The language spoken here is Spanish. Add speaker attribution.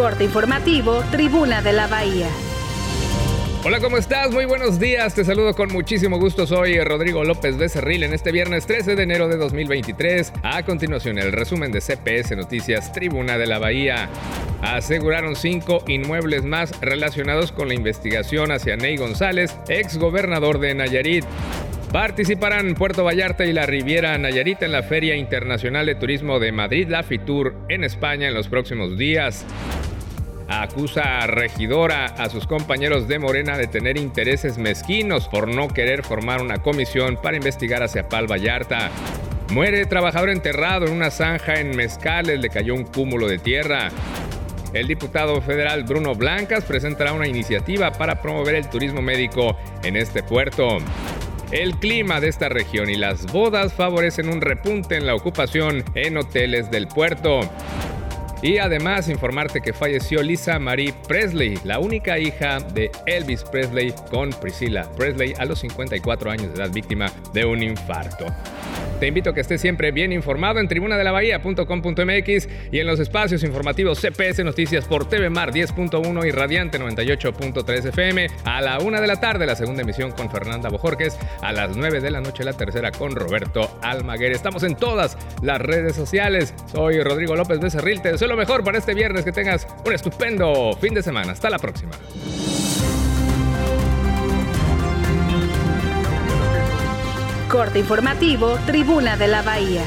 Speaker 1: Corte informativo, Tribuna de la Bahía.
Speaker 2: Hola, ¿cómo estás? Muy buenos días. Te saludo con muchísimo gusto. Soy Rodrigo López Becerril en este viernes 13 de enero de 2023. A continuación, el resumen de CPS Noticias Tribuna de la Bahía. Aseguraron cinco inmuebles más relacionados con la investigación hacia Ney González, ex gobernador de Nayarit. Participarán Puerto Vallarta y la Riviera Nayarit en la Feria Internacional de Turismo de Madrid, la FITUR, en España en los próximos días acusa a regidora a sus compañeros de Morena de tener intereses mezquinos por no querer formar una comisión para investigar hacia Pal Vallarta. Muere trabajador enterrado en una zanja en Mezcales, le cayó un cúmulo de tierra. El diputado federal Bruno Blancas presentará una iniciativa para promover el turismo médico en este puerto. El clima de esta región y las bodas favorecen un repunte en la ocupación en hoteles del puerto. Y además informarte que falleció Lisa Marie Presley, la única hija de Elvis Presley con Priscilla Presley a los 54 años de edad víctima de un infarto. Te invito a que estés siempre bien informado en tribunadelabahía.com.mx y en los espacios informativos CPS Noticias por TV Mar 10.1 y Radiante 98.3 FM a la una de la tarde la segunda emisión con Fernanda Bojorques, a las 9 de la noche la tercera con Roberto Almaguer. Estamos en todas las redes sociales. Soy Rodrigo López Becerril. Te deseo lo mejor para este viernes. Que tengas un estupendo fin de semana. Hasta la próxima.
Speaker 1: Corte informativo, Tribuna de la Bahía.